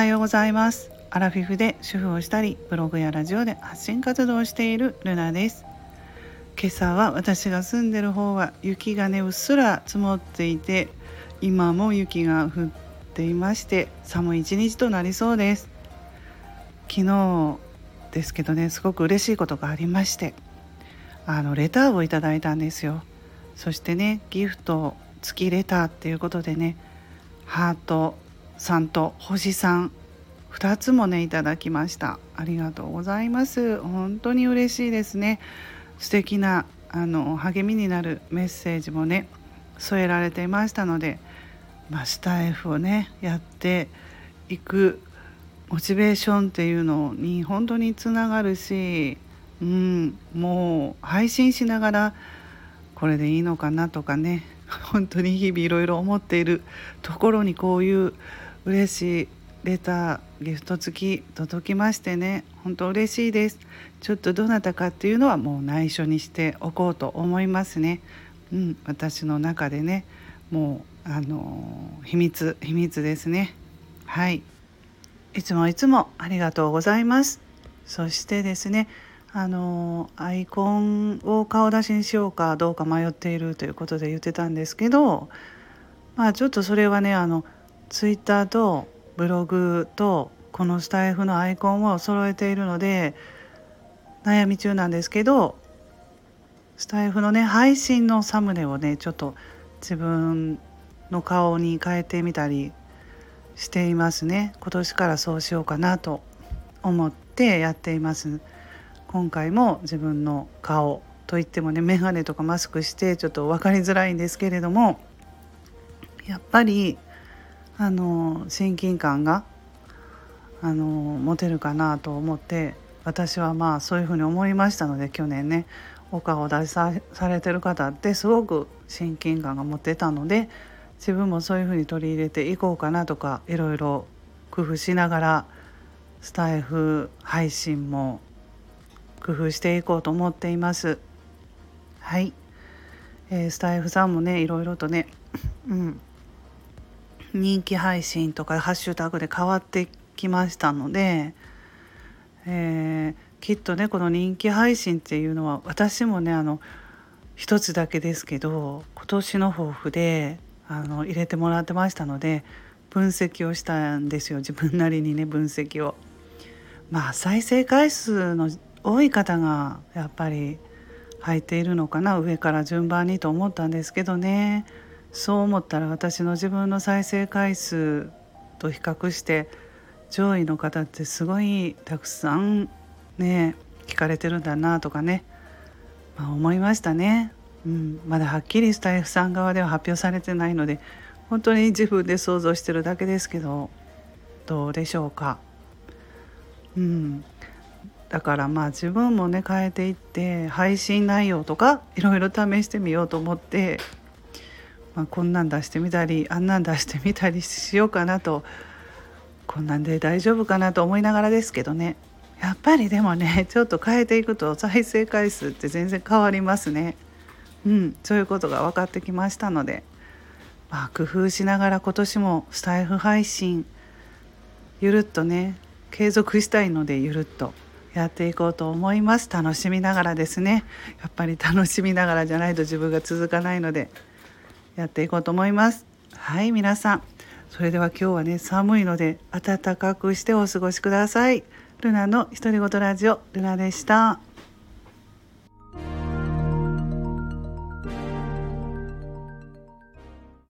はようございます。アラフィフで主婦をしたりブログやラジオで発信活動をしているルナです。今朝は私が住んでる方は雪がねうっすら積もっていて今も雪が降っていまして寒い一日となりそうです。昨日ですけどねすごく嬉しいことがありましてあのレターをいただいたんですよ。そしてねギフト付きレターっていうことでねハートさんと星さん2つもねいただきました。ありがとうございます。本当に嬉しいですね。素敵なあの励みになるメッセージもね添えられていましたので、まあ、スタイフをねやっていくモチベーションっていうのに本当につながるし、うん、もう配信しながらこれでいいのかなとかね本当に日々いろいろ思っているところにこういう嬉しいレターギフト付き届きましてね。本当嬉しいです。ちょっとどなたかっていうのはもう内緒にしておこうと思いますね。うん私の中でね。もうあの秘密秘密ですね。はい。いつもいつもありがとうございます。そしてですねあのアイコンを顔出しにしようかどうか迷っているということで言ってたんですけどまあちょっとそれはねあのツイッターとブログとこのスタイフのアイコンを揃えているので悩み中なんですけどスタイフのね配信のサムネをねちょっと自分の顔に変えてみたりしていますね今年からそうしようかなと思ってやっています。今回も自分の顔といってもね眼鏡とかマスクしてちょっと分かりづらいんですけれどもやっぱりあの親近感があの持てるかなと思って私はまあそういうふうに思いましたので去年ねお顔を出さされてる方ってすごく親近感が持ってたので自分もそういうふうに取り入れていこうかなとかいろいろ工夫しながらスタイフ配信も工夫していこうと思っています。はい、えー、スタイフさんもねいろいろとね、うん、人気配信とかハッシュタグで変わってきましたので、えー、きっとねこの人気配信っていうのは私もねあの一つだけですけど今年の抱負であの入れてもらってましたので分析をしたんですよ自分なりにね分析を。まあ再生回数の多い方がやっぱり入っているのかな上から順番にと思ったんですけどねそう思ったら私の自分の再生回数と比較して上位の方ってすごいたくさんね聞かれてるんだなとかね、まあ、思いましたね、うん、まだはっきりスタイフさん側では発表されてないので本当に自分で想像してるだけですけどどうでしょうか。うんだからまあ自分もね変えていって配信内容とかいろいろ試してみようと思って、まあ、こんなん出してみたりあんなん出してみたりしようかなとこんなんで大丈夫かなと思いながらですけどね。やっぱりでもねちょっと変えていくと再生回数って全然変わりますね。うん、そういうことが分かってきましたので、まあ、工夫しながら今年もスタイフ配信ゆるっとね継続したいのでゆるっとやっていこうと思います。楽しみながらですね。やっぱり楽しみながらじゃないと自分が続かないのでやっていこうと思います。はい皆さん。それでは今日はね寒いので暖かくしてお過ごしください。ルナの独り言ラジオルナでした。